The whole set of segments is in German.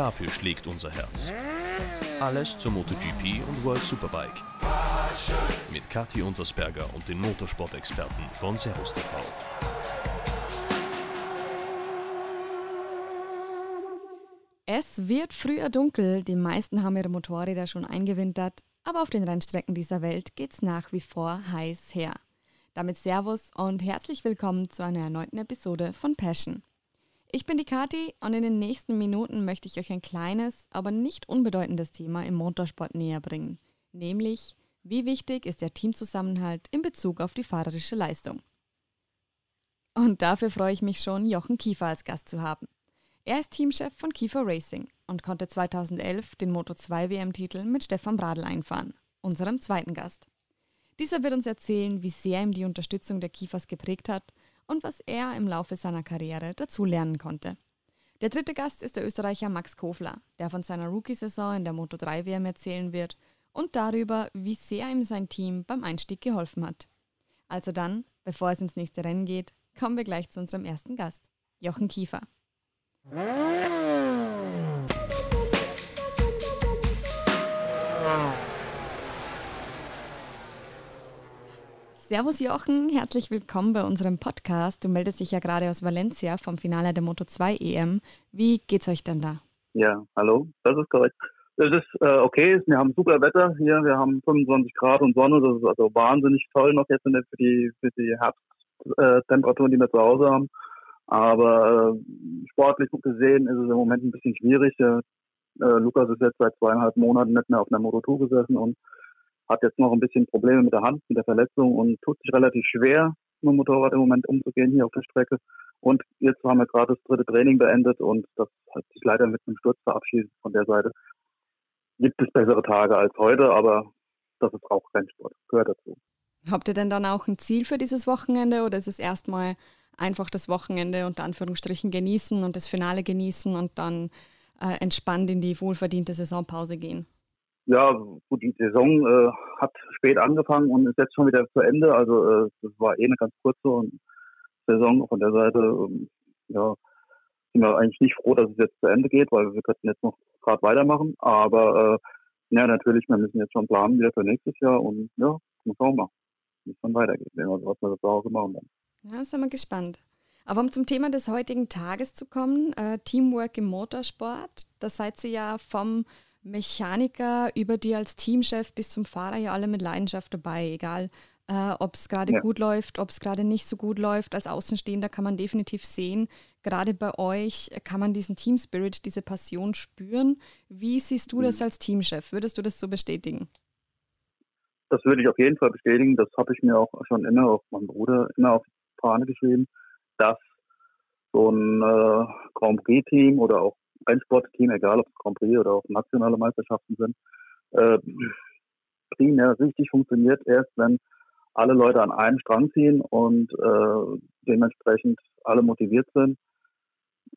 Dafür schlägt unser Herz. Alles zur MotoGP und World Superbike. Mit Kathi Untersberger und den Motorsport-Experten von Servus TV. Es wird früher dunkel, die meisten haben ihre Motorräder schon eingewintert, aber auf den Rennstrecken dieser Welt geht's nach wie vor heiß her. Damit Servus und herzlich willkommen zu einer erneuten Episode von Passion. Ich bin die Kati und in den nächsten Minuten möchte ich euch ein kleines, aber nicht unbedeutendes Thema im Motorsport näher bringen, nämlich wie wichtig ist der Teamzusammenhalt in Bezug auf die fahrerische Leistung. Und dafür freue ich mich schon, Jochen Kiefer als Gast zu haben. Er ist Teamchef von Kiefer Racing und konnte 2011 den Moto2 WM-Titel mit Stefan Bradl einfahren, unserem zweiten Gast. Dieser wird uns erzählen, wie sehr ihm die Unterstützung der Kiefers geprägt hat und was er im Laufe seiner Karriere dazu lernen konnte. Der dritte Gast ist der Österreicher Max Kofler, der von seiner Rookie-Saison in der Moto3 WM erzählen wird und darüber, wie sehr ihm sein Team beim Einstieg geholfen hat. Also dann, bevor es ins nächste Rennen geht, kommen wir gleich zu unserem ersten Gast, Jochen Kiefer. Servus Jochen, herzlich willkommen bei unserem Podcast. Du meldest dich ja gerade aus Valencia vom Finale der Moto2 EM. Wie geht's euch denn da? Ja, hallo, das ist korrekt. Es ist äh, okay, wir haben super Wetter hier, wir haben 25 Grad und Sonne, das ist also wahnsinnig toll noch jetzt für die, für die Herbsttemperaturen, äh, die wir zu Hause haben. Aber äh, sportlich gesehen ist es im Moment ein bisschen schwierig. Äh, Lukas ist jetzt seit zweieinhalb Monaten nicht mehr auf einer Moto2 gesessen und hat jetzt noch ein bisschen Probleme mit der Hand, mit der Verletzung und tut sich relativ schwer, mit dem Motorrad im Moment umzugehen hier auf der Strecke. Und jetzt haben wir gerade das dritte Training beendet und das hat sich leider mit einem Sturz verabschiedet von der Seite. Gibt es bessere Tage als heute, aber das ist auch Rennsport, gehört dazu. Habt ihr denn dann auch ein Ziel für dieses Wochenende oder ist es erstmal einfach das Wochenende unter Anführungsstrichen genießen und das Finale genießen und dann äh, entspannt in die wohlverdiente Saisonpause gehen? Ja, gut, die Saison äh, hat spät angefangen und ist jetzt schon wieder zu Ende. Also äh, das war eh eine ganz kurze Saison von der Seite. Ähm, ja, sind wir eigentlich nicht froh, dass es jetzt zu Ende geht, weil wir könnten jetzt noch gerade weitermachen. Aber äh, ja, natürlich, wir müssen jetzt schon planen wieder für nächstes Jahr und ja, muss auch mal, es dann weitergeht, was wir zu machen dann. Ja, sind wir gespannt. Aber um zum Thema des heutigen Tages zu kommen, äh, Teamwork im Motorsport, da seid ihr ja vom Mechaniker über die als Teamchef bis zum Fahrer ja alle mit Leidenschaft dabei, egal äh, ob es gerade ja. gut läuft, ob es gerade nicht so gut läuft. Als Außenstehender kann man definitiv sehen, gerade bei euch kann man diesen Team Spirit, diese Passion spüren. Wie siehst du mhm. das als Teamchef? Würdest du das so bestätigen? Das würde ich auf jeden Fall bestätigen. Das habe ich mir auch schon immer, auch mein Bruder, immer auf die Fahne geschrieben, dass so ein äh, Grand Prix-Team oder auch Rennsportteam, egal ob es Grand Prix oder auch nationale Meisterschaften sind, äh, primär richtig funktioniert erst, wenn alle Leute an einem Strang ziehen und äh, dementsprechend alle motiviert sind.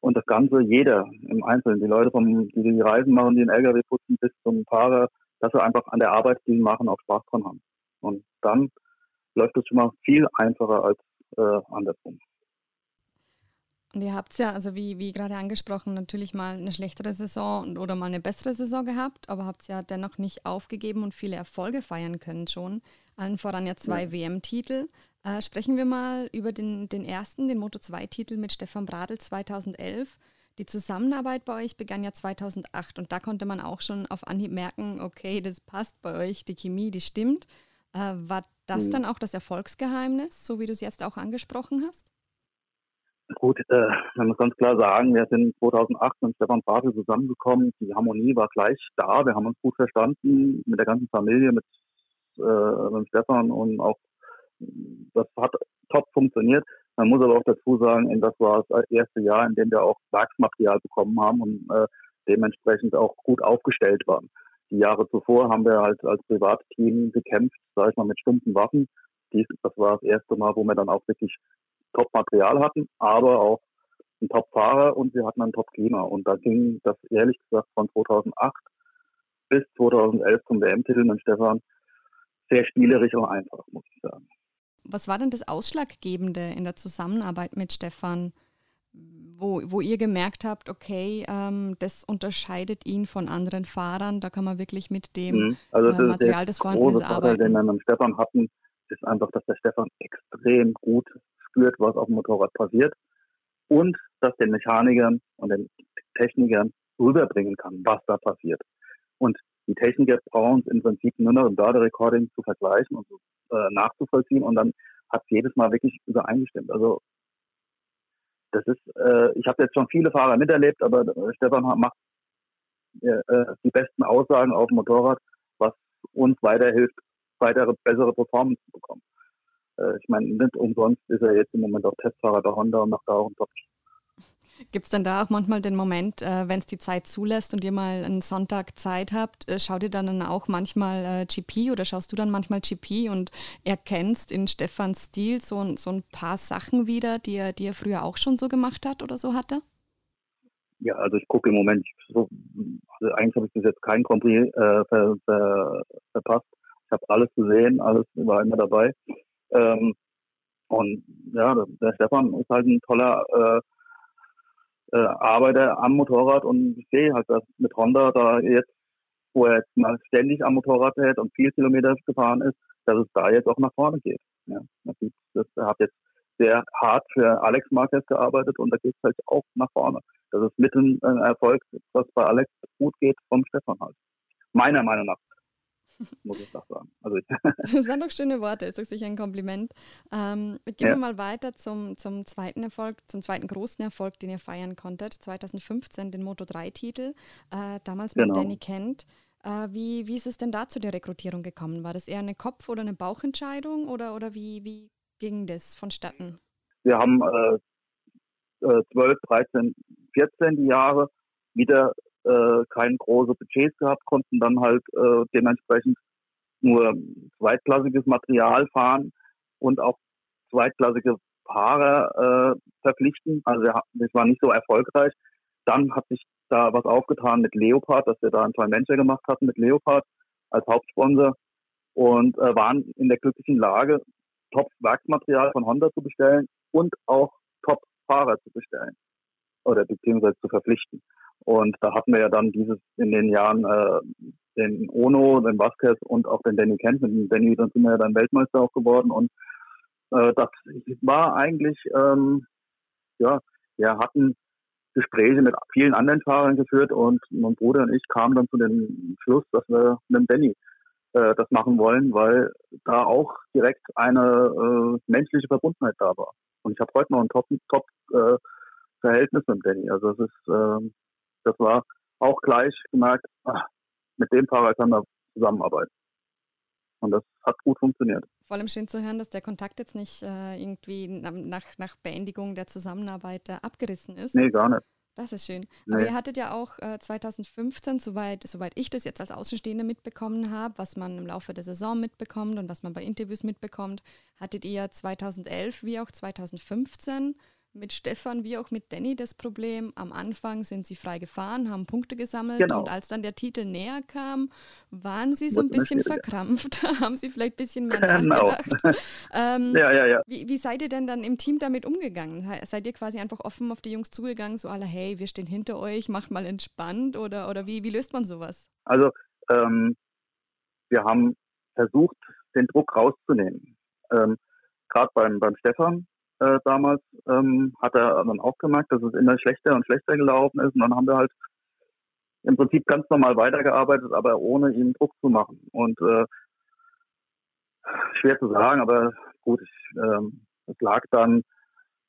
Und das Ganze jeder im Einzelnen, die Leute, vom, die die Reisen machen, die den LKW putzen, bis zum Fahrer, dass sie einfach an der Arbeit, die sie machen, auch Spaß dran haben. Und dann läuft es schon mal viel einfacher als äh, andersrum. Und ihr habt ja, also wie, wie gerade angesprochen, natürlich mal eine schlechtere Saison oder mal eine bessere Saison gehabt, aber habt ja dennoch nicht aufgegeben und viele Erfolge feiern können schon. Allen voran ja zwei ja. WM-Titel. Äh, sprechen wir mal über den, den ersten, den Moto2-Titel mit Stefan Bradl 2011. Die Zusammenarbeit bei euch begann ja 2008 und da konnte man auch schon auf Anhieb merken, okay, das passt bei euch, die Chemie, die stimmt. Äh, war das mhm. dann auch das Erfolgsgeheimnis, so wie du es jetzt auch angesprochen hast? Gut, äh, man muss ganz klar sagen, wir sind 2008 mit Stefan Bartel zusammengekommen. Die Harmonie war gleich da. Wir haben uns gut verstanden mit der ganzen Familie, mit, äh, mit Stefan und auch das hat top funktioniert. Man muss aber auch dazu sagen, das war das erste Jahr, in dem wir auch Werksmaterial bekommen haben und äh, dementsprechend auch gut aufgestellt waren. Die Jahre zuvor haben wir halt als Privatteam gekämpft, sage ich mal, mit stumpfen Waffen. Dies, das war das erste Mal, wo wir dann auch wirklich Top-Material hatten, aber auch einen Top-Fahrer und wir hatten ein Top-Klima. Und da ging das ehrlich gesagt von 2008 bis 2011 zum WM-Titel mit Stefan sehr spielerisch und einfach, muss ich sagen. Was war denn das Ausschlaggebende in der Zusammenarbeit mit Stefan? wo, wo ihr gemerkt habt, okay, ähm, das unterscheidet ihn von anderen Fahrern, da kann man wirklich mit dem mhm. also äh, Material des vorhanden ist arbeiten. Den wir mit Stefan hatten, ist einfach, dass der Stefan extrem gut spürt, was auf dem Motorrad passiert und das den Mechanikern und den Technikern rüberbringen kann, was da passiert. Und die Techniker brauchen es im Prinzip nur noch im Data-Recording zu vergleichen und äh, nachzuvollziehen und dann hat es jedes Mal wirklich übereingestimmt. Also das ist, äh, ich habe jetzt schon viele Fahrer miterlebt, aber äh, Stefan macht äh, die besten Aussagen auf dem Motorrad, was uns weiterhilft, weitere bessere Performance zu bekommen. Äh, ich meine, nicht umsonst ist er jetzt im Moment auch Testfahrer der Honda und macht da auch einen top Gibt es denn da auch manchmal den Moment, äh, wenn es die Zeit zulässt und ihr mal einen Sonntag Zeit habt, äh, schaut ihr dann auch manchmal äh, GP oder schaust du dann manchmal GP und erkennst in Stefans Stil so, so ein paar Sachen wieder, die er, die er früher auch schon so gemacht hat oder so hatte? Ja, also ich gucke im Moment, so, also eigentlich habe ich bis jetzt keinen Compris äh, ver, ver, verpasst. Ich habe alles gesehen, alles war immer dabei. Ähm, und ja, der Stefan ist halt ein toller äh, äh, arbeite am Motorrad und sehe halt, dass mit Honda da jetzt, wo er jetzt mal ständig am Motorrad hält und viel Kilometer gefahren ist, dass es da jetzt auch nach vorne geht. Ja, das hat jetzt sehr hart für Alex Marquez gearbeitet und da geht es halt auch nach vorne. Das ist mitten ein Erfolg, was bei Alex gut geht, vom Stefan halt. Meiner Meinung nach. Muss ich doch sagen. Also das sind doch schöne Worte, ist doch sicher ein Kompliment. Ähm, gehen ja. wir mal weiter zum, zum zweiten Erfolg, zum zweiten großen Erfolg, den ihr feiern konntet. 2015 den Moto3-Titel, äh, damals mit genau. Danny Kent. Äh, wie, wie ist es denn da zu der Rekrutierung gekommen? War das eher eine Kopf- oder eine Bauchentscheidung oder, oder wie, wie ging das vonstatten? Wir haben äh, 12, 13, 14 Jahre wieder äh, keine große Budgets gehabt, konnten dann halt äh, dementsprechend nur zweitklassiges Material fahren und auch zweitklassige Fahrer äh, verpflichten. Also das war nicht so erfolgreich. Dann hat sich da was aufgetan mit Leopard, dass wir da ein Venture gemacht hatten mit Leopard als Hauptsponsor und äh, waren in der glücklichen Lage, Top-Werksmaterial von Honda zu bestellen und auch Top-Fahrer zu bestellen oder beziehungsweise zu verpflichten. Und da hatten wir ja dann dieses in den Jahren äh, den Ono, den Vasquez und auch den Danny Kent. Mit dem Danny dann sind wir ja dann Weltmeister auch geworden. Und äh, das war eigentlich, ähm, ja, wir hatten Gespräche mit vielen anderen Fahrern geführt und mein Bruder und ich kamen dann zu dem Schluss, dass wir mit dem Danny äh, das machen wollen, weil da auch direkt eine äh, menschliche Verbundenheit da war. Und ich habe heute noch ein top, top äh, Verhältnis mit Danny. Also es ist äh, das war auch gleich gemerkt, ach, mit dem Fahrer kann man zusammenarbeiten. Und das hat gut funktioniert. Vor allem schön zu hören, dass der Kontakt jetzt nicht äh, irgendwie nach, nach Beendigung der Zusammenarbeit äh, abgerissen ist. Nee, gar nicht. Das ist schön. Nee. Aber ihr hattet ja auch äh, 2015, soweit, soweit ich das jetzt als Außenstehende mitbekommen habe, was man im Laufe der Saison mitbekommt und was man bei Interviews mitbekommt, hattet ihr 2011 wie auch 2015 mit Stefan wie auch mit Danny das Problem. Am Anfang sind sie frei gefahren, haben Punkte gesammelt genau. und als dann der Titel näher kam, waren sie so ein bisschen verkrampft, haben sie vielleicht ein bisschen mehr genau. nachgedacht. ähm, ja, ja, ja. Wie, wie, seid ihr denn dann im Team damit umgegangen? Seid ihr quasi einfach offen auf die Jungs zugegangen, so alle, hey, wir stehen hinter euch, macht mal entspannt oder, oder wie, wie löst man sowas? Also ähm, wir haben versucht, den Druck rauszunehmen. Ähm, Gerade beim, beim Stefan, äh, damals, ähm, hat er dann auch gemerkt, dass es immer schlechter und schlechter gelaufen ist. Und dann haben wir halt im Prinzip ganz normal weitergearbeitet, aber ohne ihm Druck zu machen. Und äh, schwer zu sagen, aber gut, ich, ähm, es lag dann,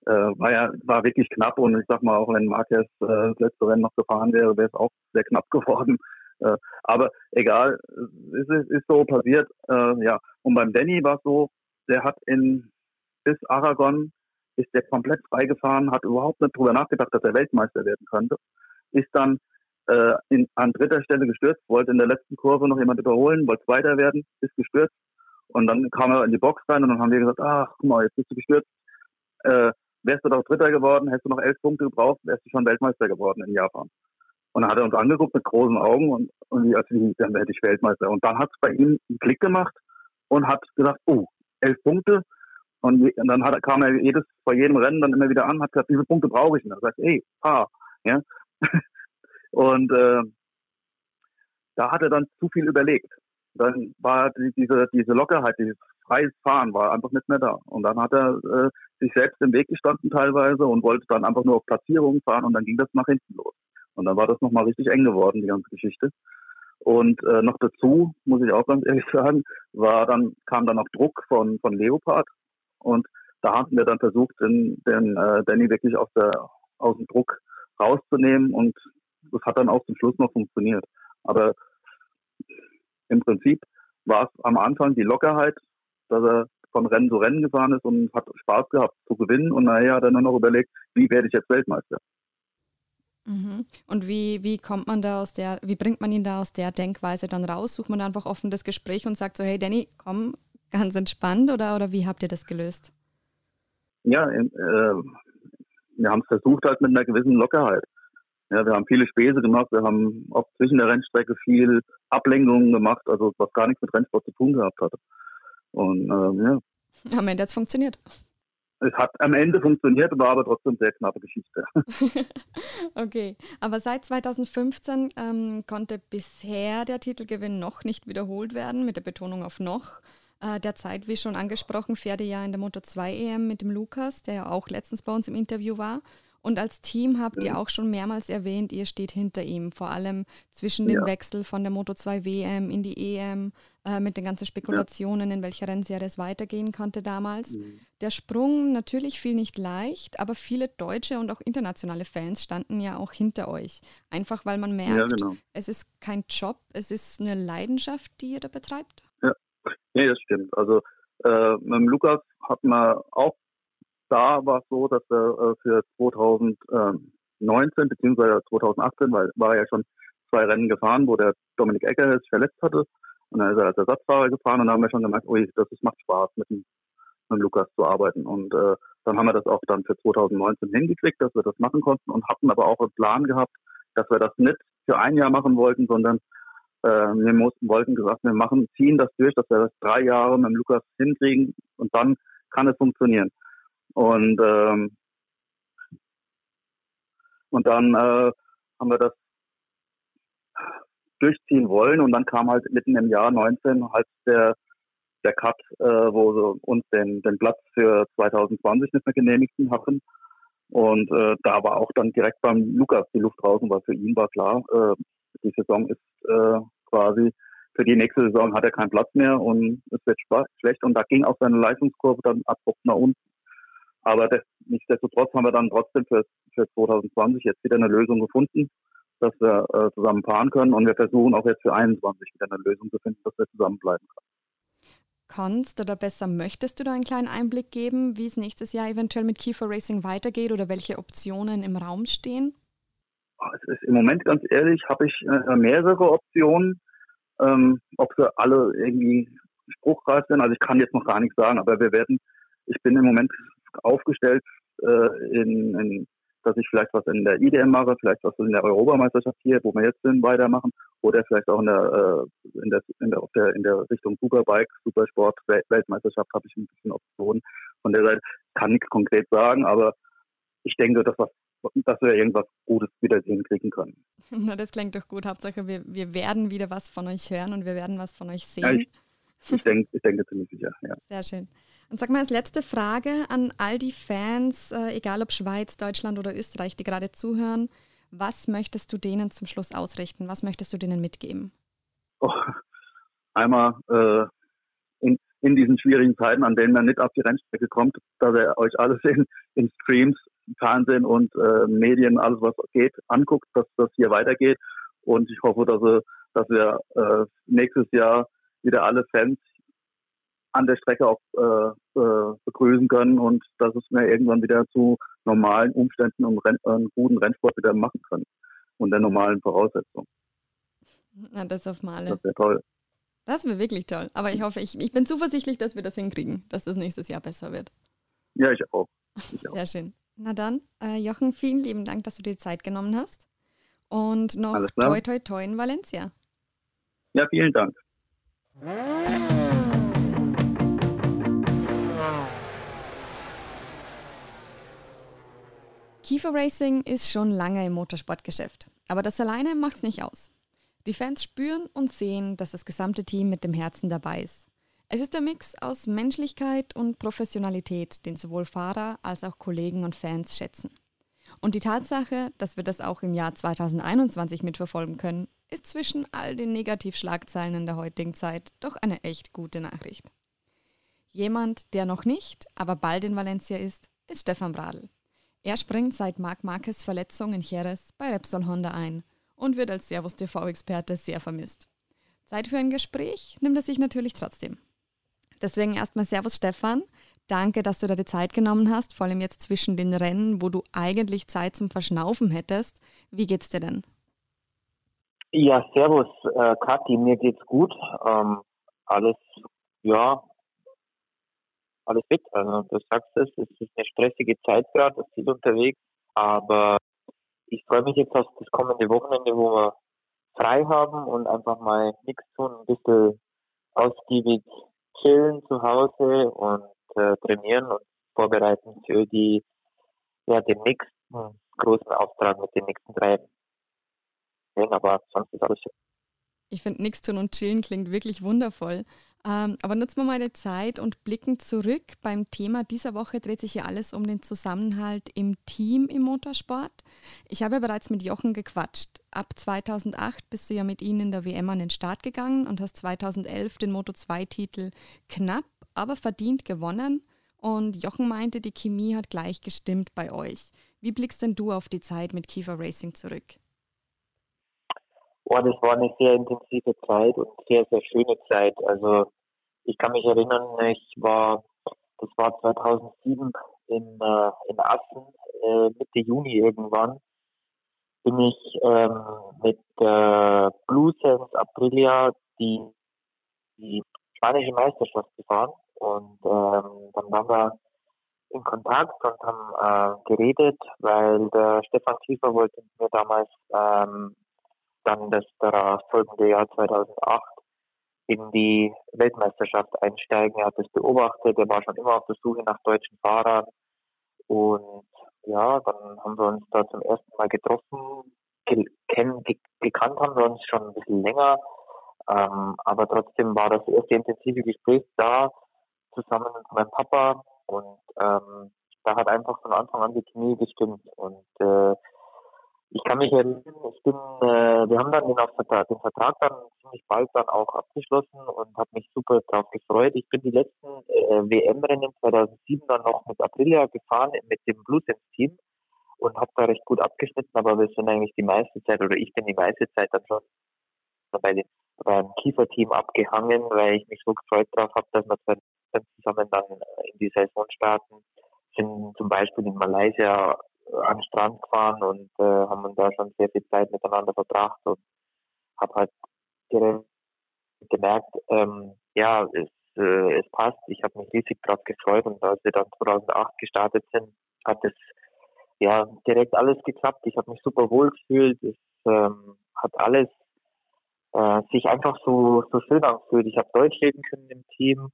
äh, war ja war wirklich knapp und ich sag mal, auch wenn Marquez äh, das letzte Rennen noch gefahren wäre, wäre es auch sehr knapp geworden. Äh, aber egal, es ist, ist so passiert. Äh, ja, und beim Danny war es so, der hat in bis Aragon ist der komplett freigefahren, hat überhaupt nicht drüber nachgedacht, dass er Weltmeister werden könnte. Ist dann äh, in, an dritter Stelle gestürzt, wollte in der letzten Kurve noch jemand überholen, wollte Zweiter werden, ist gestürzt. Und dann kam er in die Box rein und dann haben wir gesagt, ach, guck mal, jetzt bist du gestürzt. Äh, wärst du doch Dritter geworden, hättest du noch elf Punkte gebraucht, wärst du schon Weltmeister geworden in Japan. Und dann hat er uns angeguckt mit großen Augen und, und wie, als wie, dann werde ich Weltmeister. Und dann hat es bei ihm einen Klick gemacht und hat gesagt, oh, elf Punkte, Und, und dann hat, kam er jedes, vor jedem Rennen dann immer wieder an, hat gesagt, diese Punkte brauche ich nicht. Er sagt, ey, fahr. Ja? und äh, da hat er dann zu viel überlegt. Dann war die, diese, diese Lockerheit, dieses freies Fahren war einfach nicht mehr da. Und dann hat er äh, sich selbst im Weg gestanden teilweise und wollte dann einfach nur auf Platzierungen fahren und dann ging das nach hinten los. Und dann war das nochmal richtig eng geworden, die ganze Geschichte. Und äh, noch dazu, muss ich auch ganz ehrlich sagen, war dann, kam dann auch Druck von, von Leopard, und da haben wir dann versucht, den, den äh, Danny wirklich aus, der, aus dem Druck rauszunehmen und das hat dann auch zum Schluss noch funktioniert. Aber im Prinzip war es am Anfang die Lockerheit, dass er von Rennen zu Rennen gefahren ist und hat Spaß gehabt zu gewinnen und nachher hat er nur noch überlegt, wie werde ich jetzt Weltmeister. Mhm. Und wie, wie kommt man da aus der, wie bringt man ihn da aus der Denkweise dann raus? Sucht man einfach offen das Gespräch und sagt so, hey Danny, komm, ganz entspannt oder, oder wie habt ihr das gelöst? Ja, äh, wir haben es versucht halt mit einer gewissen Lockerheit. Ja, wir haben viele Späße gemacht, wir haben auch zwischen der Rennstrecke viel Ablenkungen gemacht, also was gar nichts mit Rennsport zu tun gehabt hatte. Und ähm, ja. Am Ende hat es funktioniert. Es hat am Ende funktioniert, war aber trotzdem sehr knappe Geschichte. okay, aber seit 2015 ähm, konnte bisher der Titelgewinn noch nicht wiederholt werden, mit der Betonung auf noch äh, derzeit, wie schon angesprochen, fährt er ja in der Moto 2 EM mit dem Lukas, der ja auch letztens bei uns im Interview war. Und als Team habt ihr auch schon mehrmals erwähnt, ihr steht hinter ihm, vor allem zwischen dem ja. Wechsel von der Moto 2 WM in die EM, äh, mit den ganzen Spekulationen, ja. in welcher Rennserie es weitergehen konnte damals. Mhm. Der Sprung natürlich fiel nicht leicht, aber viele deutsche und auch internationale Fans standen ja auch hinter euch. Einfach weil man merkt, ja, genau. es ist kein Job, es ist eine Leidenschaft, die ihr da betreibt. Nee, das stimmt. Also äh, mit dem Lukas hat man auch, da war es so, dass er äh, für 2019 beziehungsweise 2018, weil war er ja schon zwei Rennen gefahren, wo der Dominik Ecker sich verletzt hatte. Und dann ist er als Ersatzfahrer gefahren und dann haben wir schon gemerkt, ui, das ist, macht Spaß mit dem, mit dem Lukas zu arbeiten. Und äh, dann haben wir das auch dann für 2019 hingekriegt, dass wir das machen konnten und hatten aber auch einen Plan gehabt, dass wir das nicht für ein Jahr machen wollten, sondern wir mussten, wollten gesagt, wir machen, ziehen das durch, dass wir das drei Jahre mit dem Lukas hinkriegen und dann kann es funktionieren. Und, ähm, und dann äh, haben wir das durchziehen wollen und dann kam halt mitten im Jahr 19 halt der, der Cut, äh, wo sie uns den, den Platz für 2020 nicht mehr genehmigt hatten. Und äh, da war auch dann direkt beim Lukas die Luft draußen, weil für ihn war klar, äh, die Saison ist äh, quasi für die nächste Saison hat er keinen Platz mehr und es wird schlecht und da ging auch seine Leistungskurve dann abrupt nach unten. Aber das, nichtsdestotrotz haben wir dann trotzdem für, für 2020 jetzt wieder eine Lösung gefunden, dass wir äh, zusammen fahren können und wir versuchen auch jetzt für 2021 wieder eine Lösung zu finden, dass wir zusammenbleiben können. Kannst oder besser möchtest du da einen kleinen Einblick geben, wie es nächstes Jahr eventuell mit Kiefer Racing weitergeht oder welche Optionen im Raum stehen? Es ist im Moment ganz ehrlich, habe ich äh, mehrere Optionen. Ähm, ob sie alle irgendwie spruchreif sind, also ich kann jetzt noch gar nichts sagen, aber wir werden, ich bin im Moment aufgestellt, äh, in, in, dass ich vielleicht was in der IDM mache, vielleicht was in der Europameisterschaft hier, wo wir jetzt sind, weitermachen, oder vielleicht auch in der, äh, in der, in der, der, in der Richtung Superbike, Supersport, Weltmeisterschaft habe ich ein bisschen Optionen. Von der Seite kann nichts konkret sagen, aber ich denke, dass was dass wir irgendwas Gutes wieder hinkriegen können. Na, das klingt doch gut. Hauptsache, wir, wir werden wieder was von euch hören und wir werden was von euch sehen. Ja, ich, ich, denke, ich denke ziemlich sicher, ja. Sehr schön. Und sag mal als letzte Frage an all die Fans, äh, egal ob Schweiz, Deutschland oder Österreich, die gerade zuhören, was möchtest du denen zum Schluss ausrichten? Was möchtest du denen mitgeben? Oh, einmal äh, in, in, diesen schwierigen Zeiten, an denen man nicht auf die Rennstrecke kommt, dass ihr euch alles in, in Streams Fernsehen und äh, Medien, alles was geht, anguckt, dass das hier weitergeht. Und ich hoffe, dass, wir, dass wir äh, nächstes Jahr wieder alle Fans an der Strecke auch äh, äh, begrüßen können und dass es wir irgendwann wieder zu normalen Umständen und Renn, einen guten Rennsport wieder machen können und der normalen Voraussetzungen. Na, das auf Male. Das wäre toll. Das wäre wirklich toll. Aber ich hoffe, ich, ich bin zuversichtlich, dass wir das hinkriegen, dass das nächstes Jahr besser wird. Ja, ich auch. Ich Sehr auch. schön. Na dann, äh, Jochen, vielen lieben Dank, dass du dir Zeit genommen hast. Und noch toi toi toi in Valencia. Ja, vielen Dank. Kiefer Racing ist schon lange im Motorsportgeschäft, aber das alleine macht's nicht aus. Die Fans spüren und sehen, dass das gesamte Team mit dem Herzen dabei ist. Es ist der Mix aus Menschlichkeit und Professionalität, den sowohl Fahrer als auch Kollegen und Fans schätzen. Und die Tatsache, dass wir das auch im Jahr 2021 mitverfolgen können, ist zwischen all den Negativschlagzeilen in der heutigen Zeit doch eine echt gute Nachricht. Jemand, der noch nicht, aber bald in Valencia ist, ist Stefan Bradl. Er springt seit Marc Marquez Verletzung in Jerez bei Repsol Honda ein und wird als Servus TV-Experte sehr vermisst. Zeit für ein Gespräch nimmt er sich natürlich trotzdem. Deswegen erstmal Servus Stefan. Danke, dass du da die Zeit genommen hast, vor allem jetzt zwischen den Rennen, wo du eigentlich Zeit zum Verschnaufen hättest. Wie geht's dir denn? Ja, Servus, äh, Kathi, mir geht's gut. Ähm, alles, ja, alles fit. Also du sagst es, es ist eine stressige Zeit gerade, es ist unterwegs, aber ich freue mich jetzt auf das kommende Wochenende, wo wir frei haben und einfach mal nichts tun, ein bisschen ausgiebig chillen zu Hause und äh, trainieren und vorbereiten für die ja den nächsten großen Auftrag mit den nächsten drei. Aber sonst ist alles schön. Ich finde, nichts tun und chillen klingt wirklich wundervoll. Ähm, aber nutzen wir mal die Zeit und blicken zurück. Beim Thema dieser Woche dreht sich ja alles um den Zusammenhalt im Team im Motorsport. Ich habe ja bereits mit Jochen gequatscht. Ab 2008 bist du ja mit ihm in der WM an den Start gegangen und hast 2011 den Moto2-Titel knapp, aber verdient gewonnen. Und Jochen meinte, die Chemie hat gleich gestimmt bei euch. Wie blickst denn du auf die Zeit mit Kiefer Racing zurück? Oh, das war eine sehr intensive Zeit und sehr, sehr schöne Zeit. Also ich kann mich erinnern, ich war, das war 2007 in, äh, in Assen, äh, Mitte Juni irgendwann, bin ich ähm, mit äh, Blue Sense Aprilia die, die spanische Meisterschaft gefahren und ähm, dann waren wir in Kontakt und haben äh, geredet, weil der Stefan Kiefer wollte mir damals ähm, dann das folgende Jahr 2008 in die Weltmeisterschaft einsteigen. Er hat das beobachtet, er war schon immer auf der Suche nach deutschen Fahrern. Und ja, dann haben wir uns da zum ersten Mal getroffen. Ge gekannt haben wir uns schon ein bisschen länger. Ähm, aber trotzdem war das erste intensive Gespräch da, zusammen mit meinem Papa. Und ähm, da hat einfach von Anfang an die Chemie gestimmt. Und äh, ich kann mich erinnern, ich bin, äh, wir haben dann den, Vertrag, den Vertrag dann ziemlich bald dann auch abgeschlossen und habe mich super darauf gefreut. Ich bin die letzten äh, WM-Rennen 2007 dann noch mit Aprilia gefahren, mit dem Bluesense-Team und habe da recht gut abgeschnitten, aber wir sind eigentlich die meiste Zeit, oder ich bin die meiste Zeit dann schon bei dem beim Kiefer-Team abgehangen, weil ich mich so gefreut darauf habe, dass wir zusammen dann in die Saison starten. Sind zum Beispiel in Malaysia an den Strand gefahren und äh, haben da schon sehr viel Zeit miteinander verbracht und habe halt direkt gemerkt, ähm, ja, es, äh, es passt. Ich habe mich riesig drauf gefreut und als wir dann 2008 gestartet sind, hat es ja direkt alles geklappt. Ich habe mich super wohl gefühlt. Es ähm, hat alles äh, sich einfach so, so schön angefühlt. Ich habe Deutsch reden können im Team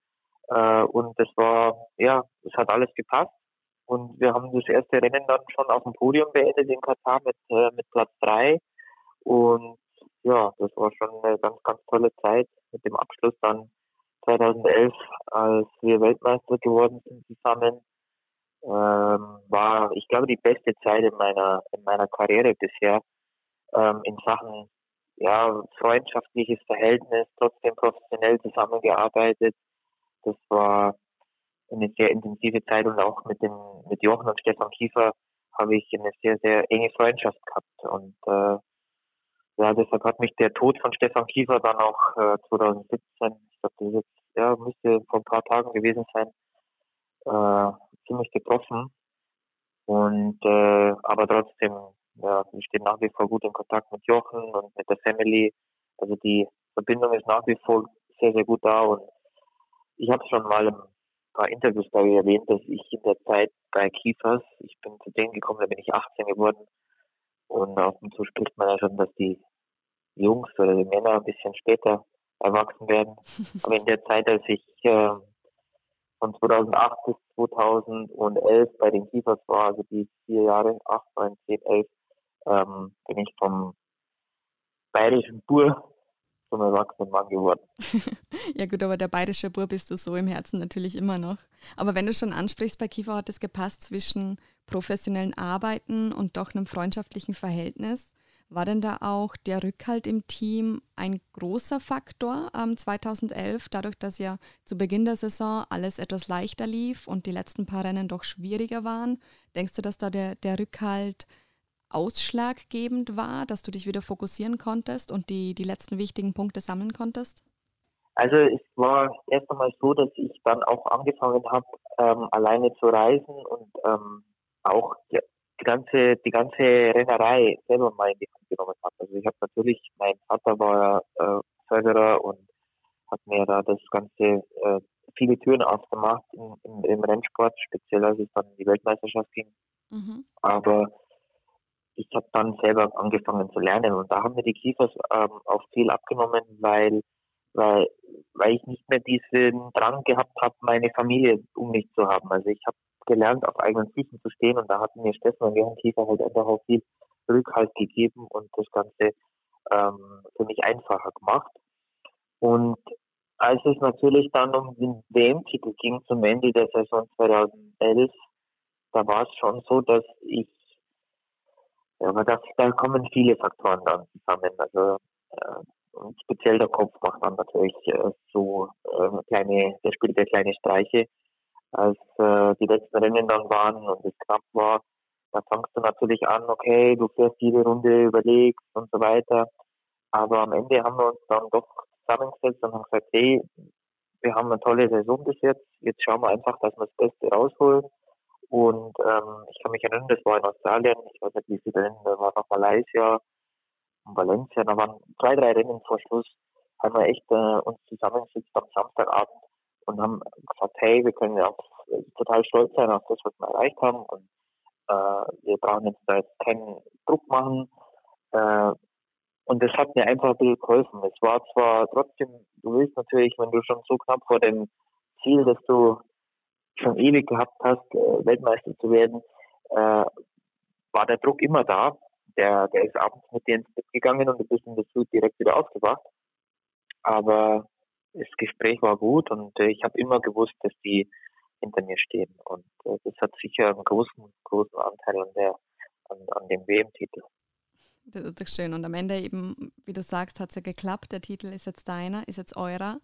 äh, und es war, ja, es hat alles gepasst. Und wir haben das erste Rennen dann schon auf dem Podium beendet in Katar mit, äh, mit Platz 3. Und ja, das war schon eine ganz, ganz tolle Zeit mit dem Abschluss dann 2011, als wir Weltmeister geworden sind zusammen. Ähm, war, ich glaube, die beste Zeit in meiner, in meiner Karriere bisher ähm, in Sachen ja, freundschaftliches Verhältnis, trotzdem professionell zusammengearbeitet. Das war eine sehr intensive Zeit und auch mit dem mit Jochen und Stefan Kiefer habe ich eine sehr, sehr enge Freundschaft gehabt. Und äh, ja, deshalb hat mich der Tod von Stefan Kiefer dann auch äh, 2017, ich glaube, das jetzt, ja, müsste vor ein paar Tagen gewesen sein, äh, ziemlich getroffen. Und äh, aber trotzdem, ja, wir stehen nach wie vor gut in Kontakt mit Jochen und mit der Family. Also die Verbindung ist nach wie vor sehr, sehr gut da und ich habe schon mal im paar Interviews da erwähnt, dass ich in der Zeit bei Kiefers, ich bin zu denen gekommen, da bin ich 18 geworden. Und auf und zu spricht man ja schon, dass die Jungs oder die Männer ein bisschen später erwachsen werden. Aber in der Zeit, als ich äh, von 2008 bis 2011 bei den Kiefers war, also die vier Jahre, 8, 9, 10, 11, ähm, bin ich vom bayerischen Bur zum erwachsenen Mann geworden. ja gut, aber der bayerische Bur bist du so im Herzen natürlich immer noch. Aber wenn du schon ansprichst, bei Kiefer hat es gepasst zwischen professionellen Arbeiten und doch einem freundschaftlichen Verhältnis. War denn da auch der Rückhalt im Team ein großer Faktor ähm, 2011, dadurch, dass ja zu Beginn der Saison alles etwas leichter lief und die letzten paar Rennen doch schwieriger waren? Denkst du, dass da der, der Rückhalt ausschlaggebend war, dass du dich wieder fokussieren konntest und die, die letzten wichtigen Punkte sammeln konntest? Also es war erst einmal so, dass ich dann auch angefangen habe, ähm, alleine zu reisen und ähm, auch die ganze, die ganze Rennerei selber mal in die Hand genommen habe. Also ich habe natürlich, mein Vater war äh, Förderer und hat mir da das Ganze äh, viele Türen aufgemacht im, im, im, Rennsport, speziell als es dann in die Weltmeisterschaft ging. Mhm. Aber ich habe dann selber angefangen zu lernen und da haben mir die Kiefers ähm, auch viel abgenommen, weil weil weil ich nicht mehr diesen Drang gehabt habe, meine Familie um mich zu haben. Also ich habe gelernt, auf eigenen Füßen zu stehen und da hatten mir Steffen und Johann Kiefer halt einfach auch viel Rückhalt gegeben und das Ganze ähm, für mich einfacher gemacht. Und als es natürlich dann um den WM-Titel ging zum Ende der Saison 2011, da war es schon so, dass ich, ja, aber da, da kommen viele Faktoren dann zusammen. Also äh, und speziell der Kopf macht dann natürlich äh, so äh, kleine, der spielt ja kleine Streiche als äh, die letzten Rennen dann waren und es knapp war, da fangst du natürlich an, okay, du fährst jede Runde, überlegst und so weiter. Aber am Ende haben wir uns dann doch zusammengesetzt und haben gesagt, hey, wir haben eine tolle Saison bis jetzt, jetzt schauen wir einfach, dass wir das Beste rausholen. Und ähm, ich kann mich erinnern, das war in Australien, ich weiß nicht, wie viele Rennen, da war noch Malaysia und Valencia, da waren zwei, drei Rennen vor Schluss, haben wir echt äh, uns zusammengesetzt am Samstagabend und haben gesagt, hey, wir können ja auch total stolz sein auf das, was wir erreicht haben und äh, wir brauchen jetzt da jetzt keinen Druck machen. Äh, und das hat mir einfach ein bisschen geholfen. Es war zwar trotzdem, du willst natürlich, wenn du schon so knapp vor dem Ziel, das du schon ewig gehabt hast, äh, Weltmeister zu werden, äh, war der Druck immer da. Der, der ist abends mit dir ins Bett gegangen und du bist in der Früh direkt wieder aufgewacht. Aber das Gespräch war gut und äh, ich habe immer gewusst, dass die hinter mir stehen. Und äh, das hat sicher einen großen, großen Anteil an, der, an, an dem WM-Titel. Das ist schön. Und am Ende eben, wie du sagst, hat es ja geklappt. Der Titel ist jetzt deiner, ist jetzt eurer.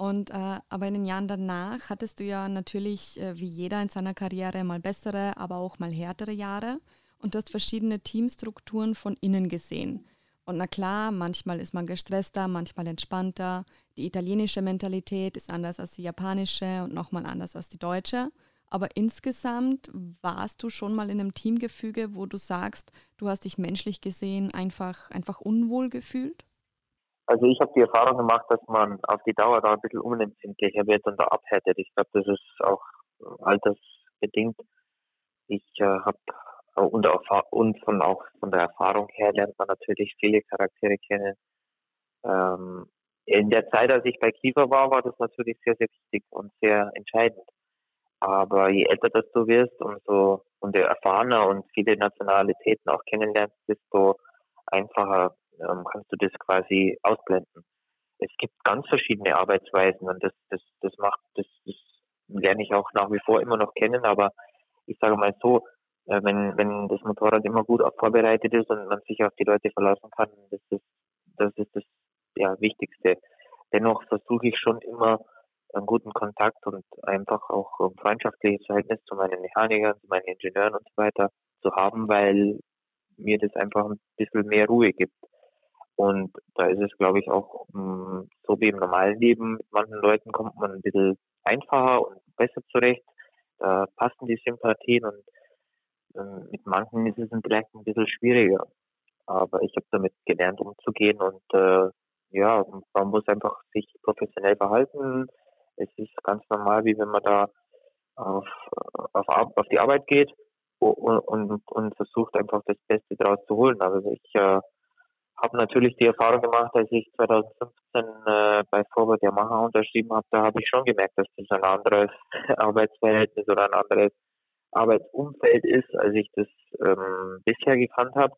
Und äh, aber in den Jahren danach hattest du ja natürlich, äh, wie jeder in seiner Karriere, mal bessere, aber auch mal härtere Jahre. Und du hast verschiedene Teamstrukturen von innen gesehen. Und na klar, manchmal ist man gestresster, manchmal entspannter. Die italienische Mentalität ist anders als die japanische und nochmal anders als die deutsche. Aber insgesamt warst du schon mal in einem Teamgefüge, wo du sagst, du hast dich menschlich gesehen einfach, einfach unwohl gefühlt? Also ich habe die Erfahrung gemacht, dass man auf die Dauer da ein bisschen unempfindlicher wird und da abhärtet. Ich glaube, das ist auch altersbedingt. Ich äh, habe und, und von auch von der Erfahrung her lernt man natürlich viele Charaktere kennen. Ähm, in der Zeit, als ich bei Kiefer war, war das natürlich sehr, sehr wichtig und sehr entscheidend. Aber je älter das du wirst, umso und erfahrener und viele Nationalitäten auch kennenlernst, desto einfacher ähm, kannst du das quasi ausblenden. Es gibt ganz verschiedene Arbeitsweisen und das, das, das macht, das, das lerne ich auch nach wie vor immer noch kennen, aber ich sage mal so, äh, wenn, wenn das Motorrad immer gut vorbereitet ist und man sich auf die Leute verlassen kann, das ist das, ist das ja, Wichtigste. Dennoch versuche ich schon immer einen guten Kontakt und einfach auch ein freundschaftliches Verhältnis zu meinen Mechanikern, zu meinen Ingenieuren und so weiter zu haben, weil mir das einfach ein bisschen mehr Ruhe gibt. Und da ist es, glaube ich, auch mm, so wie im normalen Leben. Mit manchen Leuten kommt man ein bisschen einfacher und besser zurecht. Da passen die Sympathien und ähm, mit manchen ist es vielleicht ein bisschen schwieriger. Aber ich habe damit gelernt, umzugehen und äh, ja, man muss einfach sich professionell verhalten. Es ist ganz normal, wie wenn man da auf, auf, auf die Arbeit geht und, und, und versucht einfach das Beste daraus zu holen. Also ich äh, habe natürlich die Erfahrung gemacht, als ich 2015 äh, bei Forward Yamaha unterschrieben habe, da habe ich schon gemerkt, dass das ein anderes Arbeitsverhältnis oder ein anderes Arbeitsumfeld ist, als ich das ähm, bisher gekannt habe.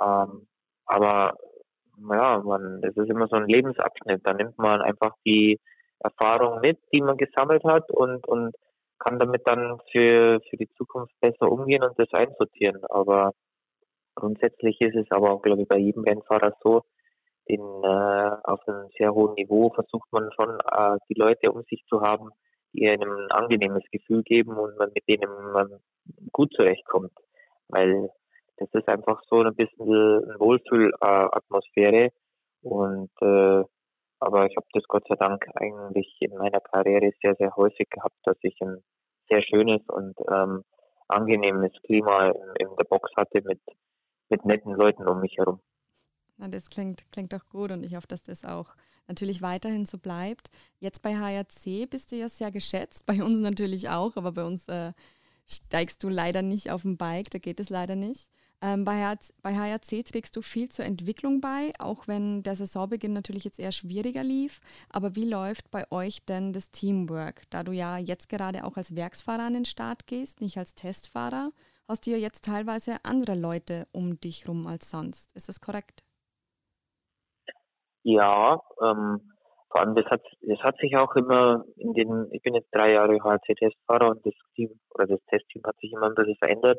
Ähm, aber ja, man, es ist immer so ein Lebensabschnitt. Da nimmt man einfach die Erfahrung mit, die man gesammelt hat und, und kann damit dann für, für die Zukunft besser umgehen und das einsortieren. Aber grundsätzlich ist es aber auch, glaube ich, bei jedem Rennfahrer so, in, äh, auf einem sehr hohen Niveau versucht man schon, äh, die Leute um sich zu haben, die einem ein angenehmes Gefühl geben und man mit denen man gut zurechtkommt. Weil das ist einfach so ein bisschen eine Wohlfühlatmosphäre. Und äh, aber ich habe das Gott sei Dank eigentlich in meiner Karriere sehr, sehr häufig gehabt, dass ich ein sehr schönes und ähm, angenehmes Klima in, in der Box hatte mit, mit netten Leuten um mich herum. Na, das klingt, klingt doch gut und ich hoffe, dass das auch natürlich weiterhin so bleibt. Jetzt bei HRC bist du ja sehr geschätzt, bei uns natürlich auch, aber bei uns äh, steigst du leider nicht auf dem Bike, da geht es leider nicht. Ähm, bei, HRC, bei HRC trägst du viel zur Entwicklung bei, auch wenn der Saisonbeginn natürlich jetzt eher schwieriger lief. Aber wie läuft bei euch denn das Teamwork? Da du ja jetzt gerade auch als Werksfahrer an den Start gehst, nicht als Testfahrer, hast du ja jetzt teilweise andere Leute um dich rum als sonst. Ist das korrekt? Ja, ähm, vor allem das hat, das hat sich auch immer in den, ich bin jetzt drei Jahre HRC-Testfahrer und das Team oder das Testteam hat sich immer ein bisschen verändert.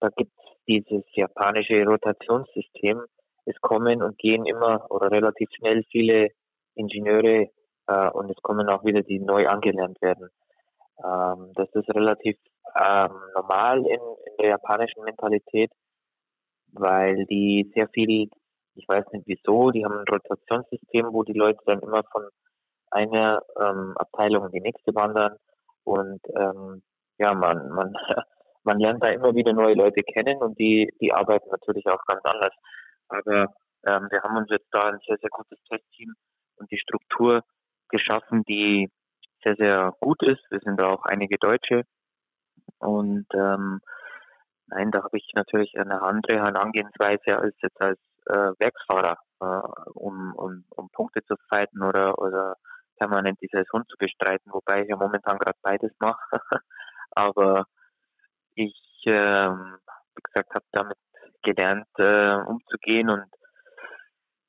Da gibt es dieses japanische Rotationssystem. Es kommen und gehen immer oder relativ schnell viele Ingenieure äh, und es kommen auch wieder, die neu angelernt werden. Ähm, das ist relativ ähm, normal in, in der japanischen Mentalität, weil die sehr viel, ich weiß nicht wieso, die haben ein Rotationssystem, wo die Leute dann immer von einer ähm, Abteilung in die nächste wandern und ähm, ja, man, man man lernt da immer wieder neue Leute kennen und die, die arbeiten natürlich auch ganz anders. Aber ähm, wir haben uns jetzt da ein sehr, sehr gutes Testteam und die Struktur geschaffen, die sehr, sehr gut ist. Wir sind da auch einige Deutsche. Und ähm, nein, da habe ich natürlich eine andere Herangehensweise als jetzt als äh, Werksfahrer, äh, um, um, um Punkte zu fighten oder, oder permanent die Saison zu bestreiten, wobei ich ja momentan gerade beides mache. Aber ich, ähm, wie gesagt, habe damit gelernt, äh, umzugehen und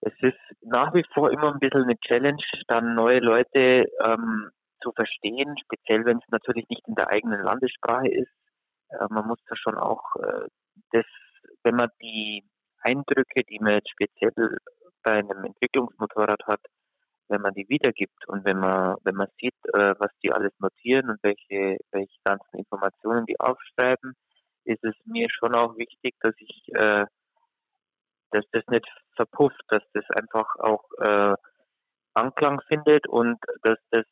es ist nach wie vor immer ein bisschen eine Challenge, dann neue Leute ähm, zu verstehen, speziell wenn es natürlich nicht in der eigenen Landessprache ist. Äh, man muss da schon auch äh, das, wenn man die Eindrücke, die man jetzt speziell bei einem Entwicklungsmotorrad hat, wenn man die wiedergibt und wenn man, wenn man sieht, äh, was die alles notieren und welche, welche ganzen Informationen die aufschreiben, ist es mir schon auch wichtig, dass ich, äh, dass das nicht verpufft, dass das einfach auch äh, Anklang findet und dass das,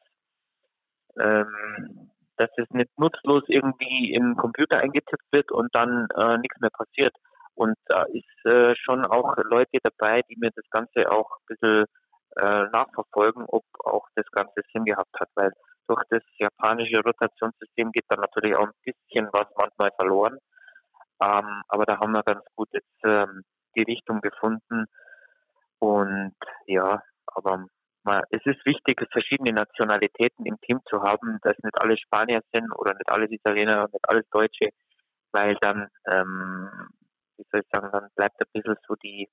ähm, dass das nicht nutzlos irgendwie im Computer eingetippt wird und dann äh, nichts mehr passiert. Und da ist äh, schon auch Leute dabei, die mir das Ganze auch ein bisschen äh, nachverfolgen, ob auch das Ganze Sinn gehabt hat, weil durch das japanische Rotationssystem geht dann natürlich auch ein bisschen was manchmal verloren. Ähm, aber da haben wir ganz gut jetzt ähm, die Richtung gefunden. Und ja, aber es ist wichtig, verschiedene Nationalitäten im Team zu haben, dass nicht alle Spanier sind oder nicht alles Italiener und nicht alles Deutsche, weil dann, ähm, wie soll ich sagen, dann bleibt ein bisschen so die,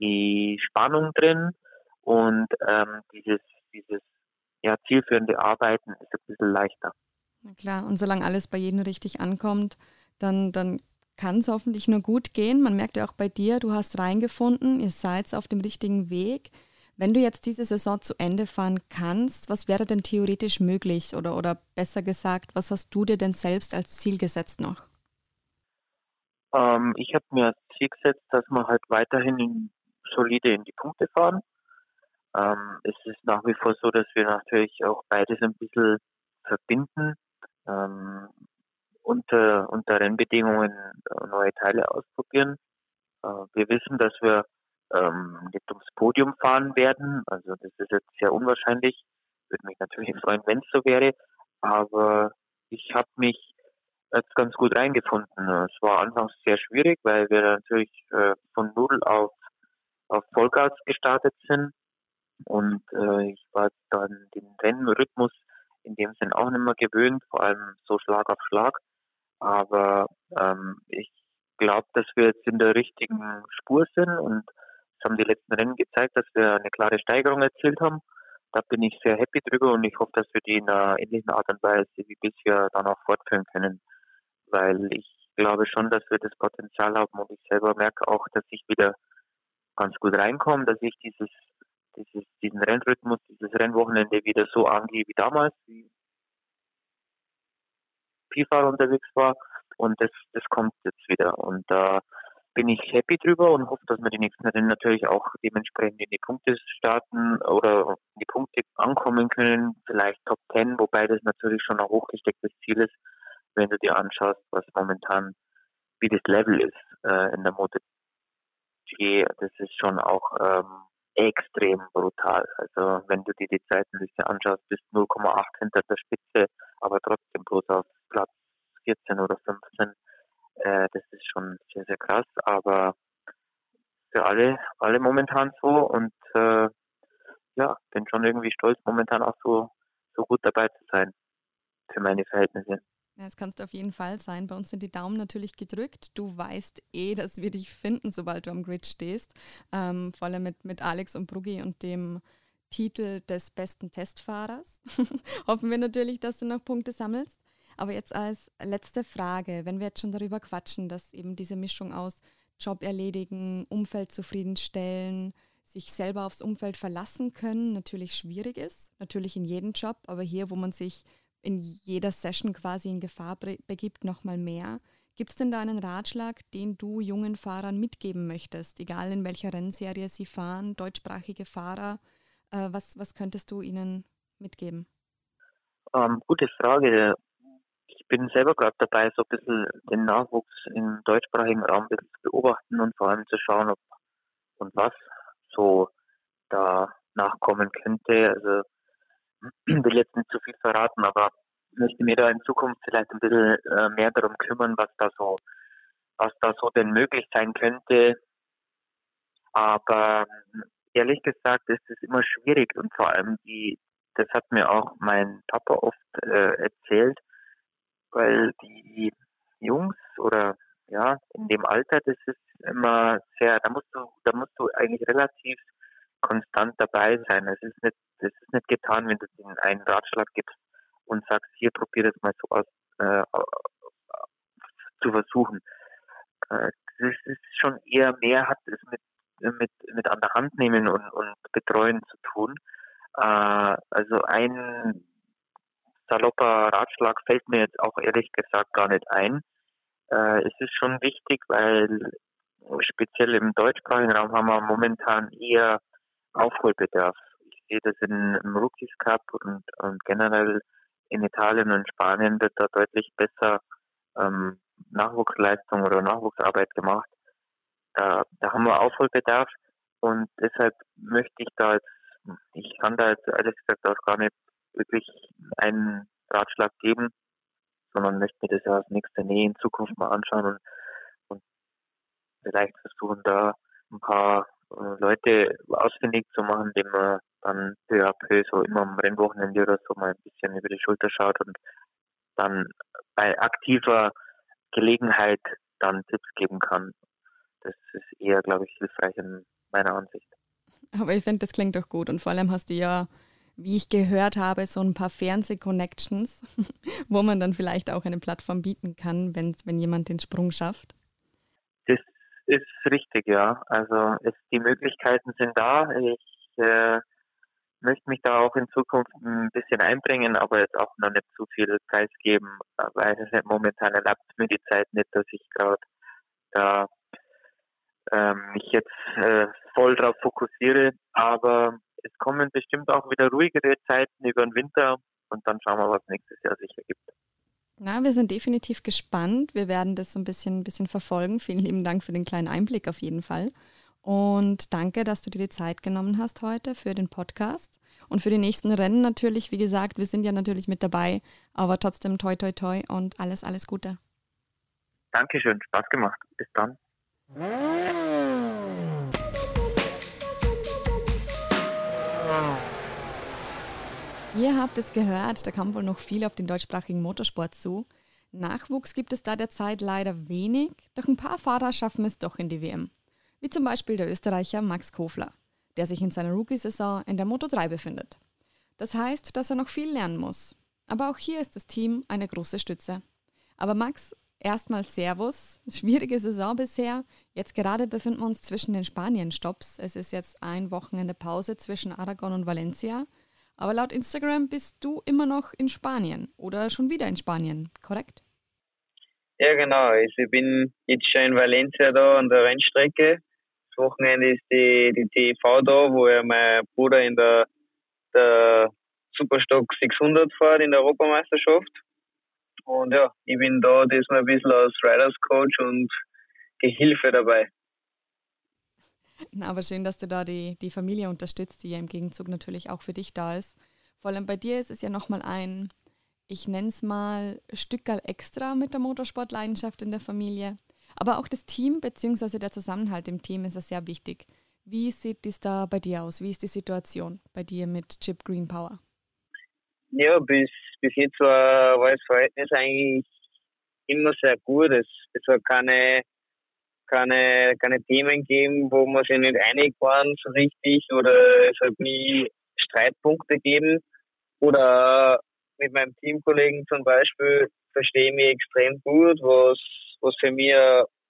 die Spannung drin und ähm, dieses, dieses ja, zielführende Arbeiten ist ein bisschen leichter. Na klar, und solange alles bei jedem richtig ankommt, dann, dann kann es hoffentlich nur gut gehen. Man merkt ja auch bei dir, du hast reingefunden, ihr seid auf dem richtigen Weg. Wenn du jetzt diese Saison zu Ende fahren kannst, was wäre denn theoretisch möglich? Oder, oder besser gesagt, was hast du dir denn selbst als Ziel gesetzt noch? Ähm, ich habe mir als Ziel gesetzt, dass wir halt weiterhin in, solide in die Punkte fahren. Ähm, es ist nach wie vor so, dass wir natürlich auch beides ein bisschen verbinden, ähm, unter, unter Rennbedingungen neue Teile ausprobieren. Äh, wir wissen, dass wir ähm, nicht ums Podium fahren werden. Also das ist jetzt sehr unwahrscheinlich. Würde mich natürlich freuen, wenn es so wäre. Aber ich habe mich jetzt ganz gut reingefunden. Es war anfangs sehr schwierig, weil wir natürlich äh, von null auf auf Vollgas gestartet sind. Und äh, ich war dann den Rennrhythmus in dem Sinn auch nicht mehr gewöhnt, vor allem so Schlag auf Schlag. Aber ähm, ich glaube, dass wir jetzt in der richtigen Spur sind und es haben die letzten Rennen gezeigt, dass wir eine klare Steigerung erzielt haben. Da bin ich sehr happy drüber und ich hoffe, dass wir die in einer ähnlichen Art und Weise wie bisher dann auch fortführen können. Weil ich glaube schon, dass wir das Potenzial haben und ich selber merke auch, dass ich wieder ganz gut reinkomme, dass ich dieses, dieses, diesen Rennrhythmus, dieses Rennwochenende wieder so angehe wie damals, wie Skifahrer unterwegs war und das, das kommt jetzt wieder und äh, bin ich happy drüber und hoffe, dass wir die nächsten Rennen natürlich auch dementsprechend in die Punkte starten oder in die Punkte ankommen können, vielleicht Top 10, wobei das natürlich schon ein hochgestecktes Ziel ist, wenn du dir anschaust, was momentan, wie das Level ist äh, in der MotoGP, das ist schon auch ähm, extrem brutal. Also wenn du dir die Zeitenliste anschaust, bist 0,8 hinter der Spitze, aber trotzdem bloß auf Platz 14 oder 15 äh, das ist schon sehr, sehr krass, aber für alle, alle momentan so und äh, ja, bin schon irgendwie stolz, momentan auch so, so gut dabei zu sein für meine Verhältnisse. Ja, das kannst du auf jeden Fall sein. Bei uns sind die Daumen natürlich gedrückt. Du weißt eh, dass wir dich finden, sobald du am Grid stehst. Ähm, vor allem mit, mit Alex und Bruggi und dem Titel des besten Testfahrers. Hoffen wir natürlich, dass du noch Punkte sammelst. Aber jetzt als letzte Frage, wenn wir jetzt schon darüber quatschen, dass eben diese Mischung aus Job erledigen, Umfeld zufriedenstellen, sich selber aufs Umfeld verlassen können, natürlich schwierig ist, natürlich in jedem Job, aber hier, wo man sich in jeder Session quasi in Gefahr begibt, nochmal mehr. Gibt es denn da einen Ratschlag, den du jungen Fahrern mitgeben möchtest, egal in welcher Rennserie sie fahren, deutschsprachige Fahrer? Äh, was, was könntest du ihnen mitgeben? Ähm, gute Frage bin selber gerade dabei, so ein bisschen den Nachwuchs im deutschsprachigen Raum zu beobachten und vor allem zu schauen, ob und was so da nachkommen könnte. Also will jetzt nicht zu viel verraten, aber möchte mir da in Zukunft vielleicht ein bisschen äh, mehr darum kümmern, was da so, was da so denn möglich sein könnte. Aber ehrlich gesagt ist es immer schwierig und vor allem die, das hat mir auch mein Papa oft äh, erzählt, weil die Jungs oder ja, in dem Alter, das ist immer sehr, da musst du, da musst du eigentlich relativ konstant dabei sein. Es ist nicht, das ist nicht getan, wenn du ihnen einen Ratschlag gibst und sagst, hier probier das mal so aus äh, zu versuchen. Äh, das ist schon eher mehr hat es mit mit mit an der Hand nehmen und, und betreuen zu tun. Äh, also ein salopper Ratschlag fällt mir jetzt auch ehrlich gesagt gar nicht ein. Äh, es ist schon wichtig, weil speziell im deutschsprachigen Raum haben wir momentan eher Aufholbedarf. Ich sehe das in, im Rookies Cup und, und generell in Italien und Spanien wird da deutlich besser ähm, Nachwuchsleistung oder Nachwuchsarbeit gemacht. Da, da haben wir Aufholbedarf und deshalb möchte ich da jetzt, ich kann da jetzt ehrlich gesagt auch gar nicht wirklich einen Ratschlag geben, sondern möchte mir das ja aus nächster Nähe in Zukunft mal anschauen und, und vielleicht versuchen da ein paar äh, Leute ausfindig zu machen, denen man dann peu à peu so immer am Rennwochenende oder so mal ein bisschen über die Schulter schaut und dann bei aktiver Gelegenheit dann Tipps geben kann. Das ist eher, glaube ich, hilfreich in meiner Ansicht. Aber ich finde, das klingt doch gut und vor allem hast du ja wie ich gehört habe, so ein paar Fernseh-Connections, wo man dann vielleicht auch eine Plattform bieten kann, wenn, wenn jemand den Sprung schafft? Das ist richtig, ja. Also es, die Möglichkeiten sind da. Ich äh, möchte mich da auch in Zukunft ein bisschen einbringen, aber jetzt auch noch nicht zu viel Preis geben, weil momentan erlaubt mir die Zeit nicht, dass ich gerade da äh, mich jetzt äh, voll drauf fokussiere. Aber es kommen bestimmt auch wieder ruhigere Zeiten über den Winter und dann schauen wir, was nächstes Jahr sich ergibt. Na, wir sind definitiv gespannt. Wir werden das so ein bisschen, ein bisschen verfolgen. Vielen lieben Dank für den kleinen Einblick auf jeden Fall. Und danke, dass du dir die Zeit genommen hast heute für den Podcast. Und für die nächsten Rennen natürlich, wie gesagt, wir sind ja natürlich mit dabei, aber trotzdem toi toi toi und alles, alles Gute. Dankeschön, Spaß gemacht. Bis dann. Ihr habt es gehört, da kam wohl noch viel auf den deutschsprachigen Motorsport zu. Nachwuchs gibt es da derzeit leider wenig, doch ein paar Fahrer schaffen es doch in die WM. Wie zum Beispiel der Österreicher Max Kofler, der sich in seiner Rookie-Saison in der Moto 3 befindet. Das heißt, dass er noch viel lernen muss. Aber auch hier ist das Team eine große Stütze. Aber Max, erstmal Servus. Schwierige Saison bisher. Jetzt gerade befinden wir uns zwischen den Spanien-Stops. Es ist jetzt ein Wochenende Pause zwischen Aragon und Valencia. Aber laut Instagram bist du immer noch in Spanien oder schon wieder in Spanien, korrekt? Ja, genau. Also ich bin jetzt schon in Valencia da an der Rennstrecke. Das Wochenende ist die, die TV da, wo ja mein Bruder in der, der Superstock 600 fährt in der Europameisterschaft. Und ja, ich bin da diesmal ein bisschen als Riders Coach und Gehilfe dabei. Aber schön, dass du da die, die Familie unterstützt, die ja im Gegenzug natürlich auch für dich da ist. Vor allem bei dir ist es ja nochmal ein, ich nenne es mal, Stückerl extra mit der Motorsportleidenschaft in der Familie. Aber auch das Team bzw. der Zusammenhalt im Team ist ja sehr wichtig. Wie sieht das da bei dir aus? Wie ist die Situation bei dir mit Chip Green Power? Ja, bis, bis jetzt war, war das Verhältnis eigentlich immer sehr gut. Es, es hat keine keine, keine Themen geben, wo man sich nicht einig waren so richtig oder es hat nie Streitpunkte gegeben. Oder mit meinem Teamkollegen zum Beispiel verstehe ich mich extrem gut, was, was für mich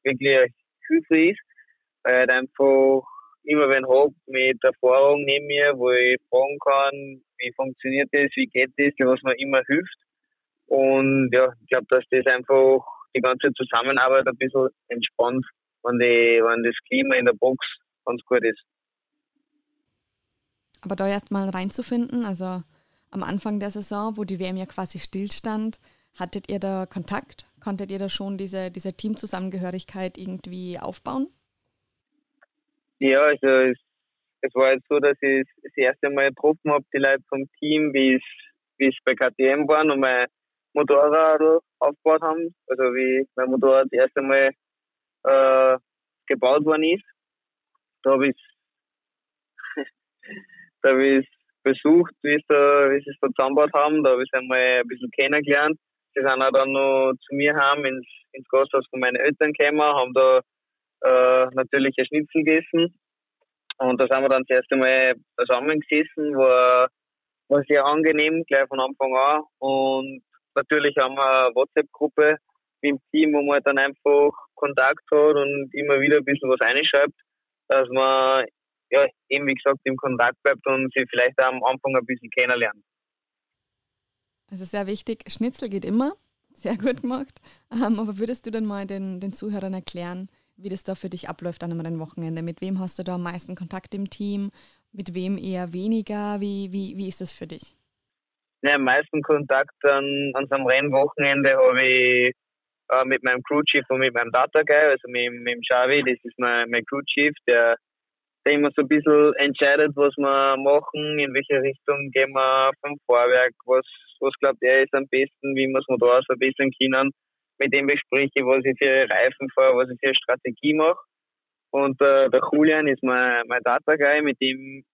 wirklich hilfreich ist, weil ich einfach immer wenn habe mit Erfahrung neben mir, wo ich fragen kann, wie funktioniert das, wie geht das, was mir immer hilft. Und ja, ich glaube, dass das einfach die ganze Zusammenarbeit ein bisschen entspannt wenn, die, wenn das Klima in der Box ganz gut ist. Aber da erst mal reinzufinden, also am Anfang der Saison, wo die WM ja quasi stillstand, hattet ihr da Kontakt? Konntet ihr da schon diese, diese Teamzusammengehörigkeit irgendwie aufbauen? Ja, also es, es war jetzt so, dass ich das erste Mal getroffen habe, die Leute vom Team, wie es, wie es bei KTM waren und mein Motorrad aufgebaut haben. Also wie mein Motorrad das erste Mal äh, gebaut worden ist. Da habe ich da habe ich besucht, wie sie, es da zusammengebaut haben. Da habe ich es einmal ein bisschen kennengelernt. Sie sind auch dann noch zu mir heim ins, ins Gasthaus von meinen Eltern gekommen, haben da äh, natürlich ein Schnitzel gegessen. Und da sind wir dann das erste Mal zusammengesessen, war, war sehr angenehm, gleich von Anfang an. Und natürlich haben wir eine WhatsApp-Gruppe im Team, wo man dann einfach Kontakt hat und immer wieder ein bisschen was reinschreibt, dass man ja eben wie gesagt im Kontakt bleibt und sich vielleicht am Anfang ein bisschen kennenlernt. Also sehr wichtig, Schnitzel geht immer, sehr gut gemacht. Ähm, aber würdest du dann mal den, den Zuhörern erklären, wie das da für dich abläuft an einem Wochenende? Mit wem hast du da am meisten Kontakt im Team? Mit wem eher weniger? Wie, wie, wie ist das für dich? Ja, am meisten Kontakt an, an so einem Rennwochenende habe ich äh, mit meinem Crew Chief und mit meinem Data Guy, also mit, mit dem Xavi, das ist mein, mein Crew Chief, der, der immer so ein bisschen entscheidet, was wir machen, in welche Richtung gehen wir vom Vorwerk, was, was glaubt er ist am besten, wie wir es Motorrad verbessern können. Mit dem bespreche ich, was ich für Reifen fahre, was ich für Strategie mache. Und äh, der Julian ist mein, mein Data Guy, mit dem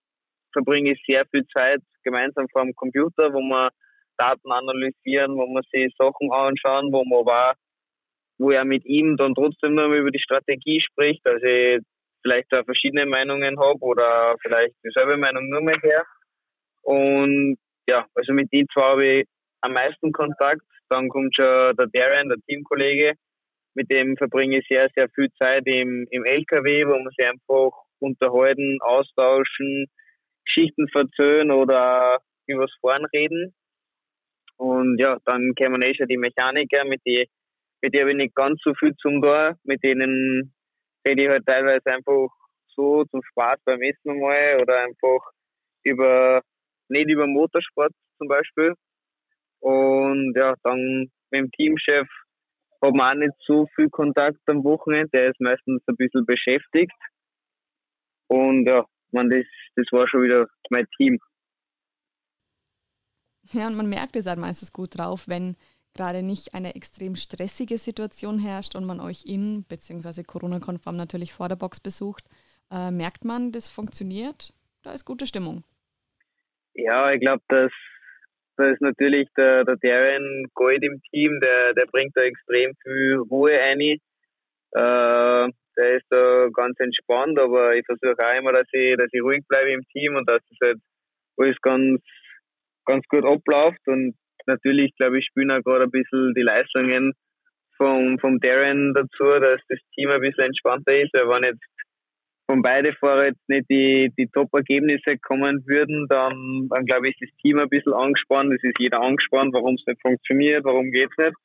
verbringe ich sehr viel Zeit gemeinsam vor dem Computer, wo wir Daten analysieren, wo wir sich Sachen anschauen, wo wir aber wo er mit ihm dann trotzdem noch über die Strategie spricht, also ich vielleicht da verschiedene Meinungen habe oder vielleicht dieselbe Meinung nur mehr her. Und ja, also mit die zwei habe ich am meisten Kontakt. Dann kommt schon der Darren, der Teamkollege, mit dem verbringe ich sehr, sehr viel Zeit im, im LKW, wo man sich einfach unterhalten, austauschen, Geschichten verzögern oder übers Fahren reden. Und ja, dann kommen eh schon die Mechaniker, mit denen mit denen habe ich nicht ganz so viel zum da. Mit denen rede ich halt teilweise einfach so zum Spaß beim Essen mal oder einfach über, nicht über Motorsport zum Beispiel. Und ja, dann mit dem Teamchef hat man auch nicht so viel Kontakt am Wochenende. Der ist meistens ein bisschen beschäftigt. Und ja, man, das, das war schon wieder mein Team. Ja, und man merkt es halt meistens gut drauf, wenn gerade nicht eine extrem stressige Situation herrscht und man euch in, beziehungsweise Corona-konform natürlich vor der Box besucht, äh, merkt man, das funktioniert, da ist gute Stimmung. Ja, ich glaube, dass, da ist natürlich der, der Darren Gold im Team, der, der bringt da extrem viel Ruhe ein. Äh, der ist da ganz entspannt, aber ich versuche auch immer, dass ich, dass ich ruhig bleibe im Team und dass das halt alles ganz, ganz gut abläuft. Und natürlich, glaube ich, spielen auch gerade ein bisschen die Leistungen vom, vom Darren dazu, dass das Team ein bisschen entspannter ist. Wir waren jetzt von beide Fahrer jetzt nicht die, die Top-Ergebnisse kommen würden, dann, dann glaube ich, ist das Team ein bisschen angespannt. Es ist jeder angespannt, warum es nicht funktioniert, warum es nicht.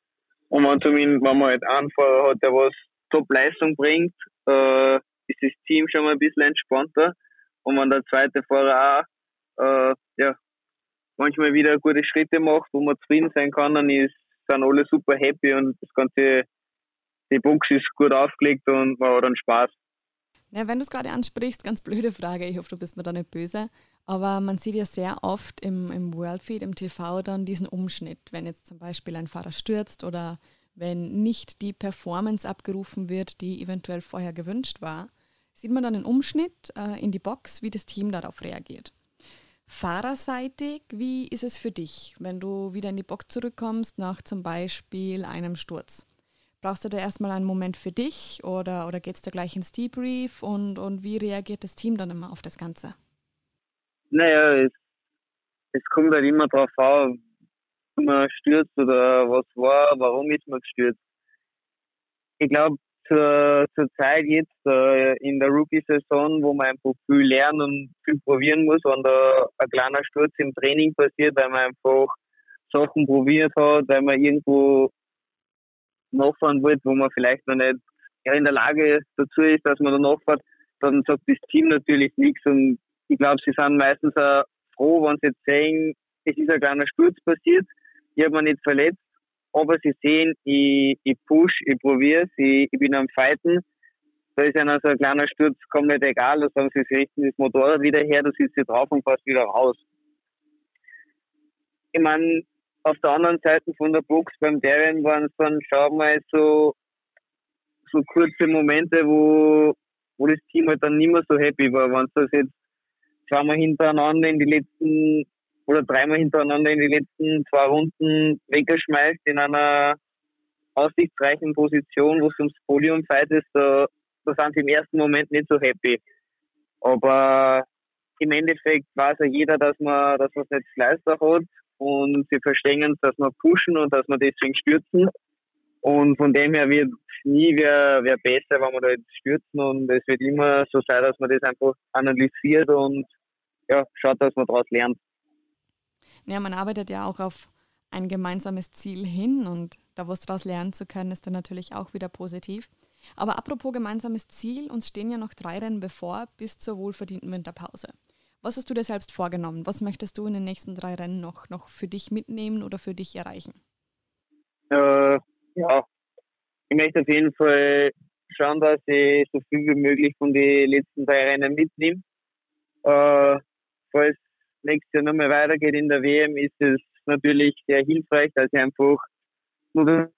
Und wenn, zumindest, wenn man halt einen Fahrer hat, der was Top-Leistung bringt, äh, ist das Team schon mal ein bisschen entspannter. Und wenn der zweite Fahrer auch äh, ja, manchmal wieder gute Schritte macht, wo man zufrieden sein kann, dann ist, sind alle super happy und das ganze, die Box ist gut aufgelegt und man hat dann Spaß. Ja, wenn du es gerade ansprichst, ganz blöde Frage, ich hoffe, du bist mir da nicht böse, aber man sieht ja sehr oft im, im Worldfeed, im TV dann diesen Umschnitt, wenn jetzt zum Beispiel ein Fahrer stürzt oder wenn nicht die Performance abgerufen wird, die eventuell vorher gewünscht war, sieht man dann einen Umschnitt äh, in die Box, wie das Team darauf reagiert. Fahrerseitig, wie ist es für dich, wenn du wieder in die Box zurückkommst nach zum Beispiel einem Sturz? Brauchst du da erstmal einen Moment für dich oder, oder geht es da gleich ins Debrief und, und wie reagiert das Team dann immer auf das Ganze? Naja, es, es kommt halt immer darauf an, man stürzt oder was war, warum ist man gestürzt. Ich glaube, zur, zur Zeit jetzt äh, in der Rookie-Saison, wo man einfach viel lernen und viel probieren muss, wenn da ein kleiner Sturz im Training passiert, weil man einfach Sachen probiert hat, weil man irgendwo nachfahren wollte, wo man vielleicht noch nicht in der Lage dazu ist, dass man da nachfährt, dann sagt das Team natürlich nichts. Und ich glaube, sie sind meistens auch froh, wenn sie jetzt sehen, es ist ein kleiner Sturz passiert, ich habe mich nicht verletzt, aber sie sehen, ich, ich push, ich probiere es, ich, ich bin am Fighten. Da ist ihnen so ein kleiner Sturz komplett egal, da sagen sie, sie richten das Motorrad wieder her, da sitzt sie drauf und fährst wieder raus. Ich meine, auf der anderen Seite von der Box beim Darien waren es dann, schauen wir mal, so, so kurze Momente, wo, wo das Team halt dann nicht mehr so happy war. Wenn es das jetzt zweimal hintereinander in die letzten oder dreimal hintereinander in die letzten zwei Runden weggeschmeißt in einer aussichtsreichen Position, wo es ums Podium fight ist, da, da sind sie im ersten Moment nicht so happy. Aber im Endeffekt weiß ja jeder, dass man, dass man es nicht Leister hat und sie verstehen, dass wir pushen und dass wir deswegen stürzen. Und von dem her wird nie wer, wer besser, wenn wir da jetzt stürzen und es wird immer so sein, dass man das einfach analysiert und ja, schaut, dass man daraus lernt. Ja, man arbeitet ja auch auf ein gemeinsames Ziel hin und da was daraus lernen zu können, ist dann natürlich auch wieder positiv. Aber apropos gemeinsames Ziel, uns stehen ja noch drei Rennen bevor bis zur wohlverdienten Winterpause. Was hast du dir selbst vorgenommen? Was möchtest du in den nächsten drei Rennen noch, noch für dich mitnehmen oder für dich erreichen? Äh, ja, ich möchte auf jeden Fall schauen, dass ich so viel wie möglich von den letzten drei Rennen mitnehme. Äh, falls nächstes Jahr nochmal weitergeht in der WM, ist es natürlich sehr hilfreich, dass ich einfach nur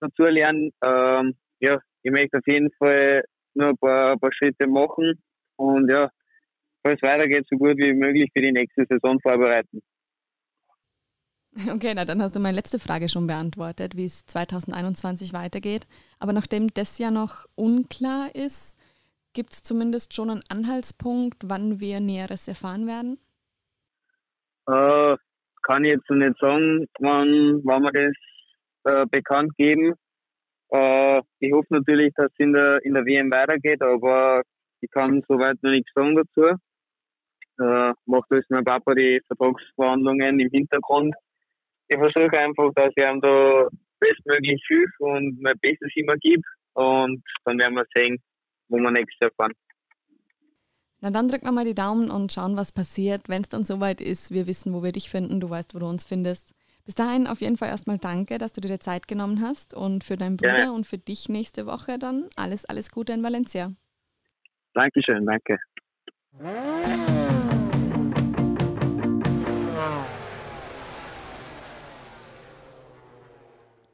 dazu lerne. Ähm, ja, ich möchte auf jeden Fall nur ein paar, ein paar Schritte machen und ja, falls es weitergeht, so gut wie möglich für die nächste Saison vorbereiten. Okay, na dann hast du meine letzte Frage schon beantwortet, wie es 2021 weitergeht. Aber nachdem das ja noch unklar ist, gibt es zumindest schon einen Anhaltspunkt, wann wir Näheres erfahren werden? Äh, kann ich jetzt nicht sagen, wann, wann wir das äh, bekannt geben. Äh, ich hoffe natürlich, dass es in der, in der WM weitergeht, aber ich kann soweit noch nichts sagen dazu. Äh, macht alles mein Papa die Vertragsverhandlungen im Hintergrund. Ich versuche einfach, dass ich ihm da bestmöglich hilfe und mein Bestes immer gebe. Und dann werden wir sehen, wo wir nächstes Jahr fahren. Na dann drücken wir mal die Daumen und schauen, was passiert. Wenn es dann soweit ist, wir wissen, wo wir dich finden, du weißt, wo du uns findest. Bis dahin auf jeden Fall erstmal danke, dass du dir Zeit genommen hast und für deinen Bruder ja. und für dich nächste Woche dann alles, alles Gute in Valencia. Dankeschön, danke.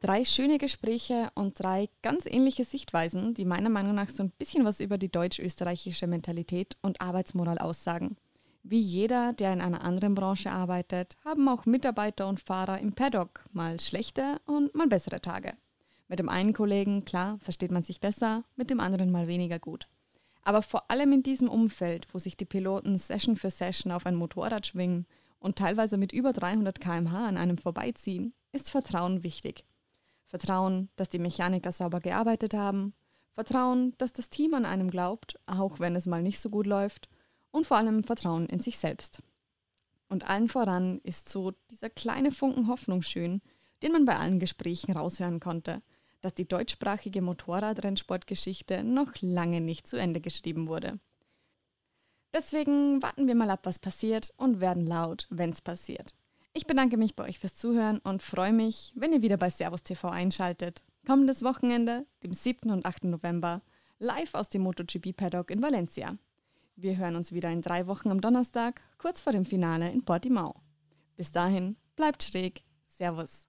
Drei schöne Gespräche und drei ganz ähnliche Sichtweisen, die meiner Meinung nach so ein bisschen was über die deutsch-österreichische Mentalität und Arbeitsmoral aussagen. Wie jeder, der in einer anderen Branche arbeitet, haben auch Mitarbeiter und Fahrer im Paddock mal schlechte und mal bessere Tage. Mit dem einen Kollegen, klar, versteht man sich besser, mit dem anderen mal weniger gut. Aber vor allem in diesem Umfeld, wo sich die Piloten Session für Session auf ein Motorrad schwingen und teilweise mit über 300 km/h an einem vorbeiziehen, ist Vertrauen wichtig. Vertrauen, dass die Mechaniker sauber gearbeitet haben, Vertrauen, dass das Team an einem glaubt, auch wenn es mal nicht so gut läuft, und vor allem Vertrauen in sich selbst. Und allen voran ist so dieser kleine Funken Hoffnung schön, den man bei allen Gesprächen raushören konnte, dass die deutschsprachige Motorradrennsportgeschichte noch lange nicht zu Ende geschrieben wurde. Deswegen warten wir mal ab, was passiert und werden laut, wenn es passiert. Ich bedanke mich bei euch fürs Zuhören und freue mich, wenn ihr wieder bei Servus TV einschaltet. Kommendes Wochenende, dem 7. und 8. November, live aus dem MotoGP Paddock in Valencia. Wir hören uns wieder in drei Wochen am Donnerstag, kurz vor dem Finale in Portimao. Bis dahin, bleibt schräg. Servus.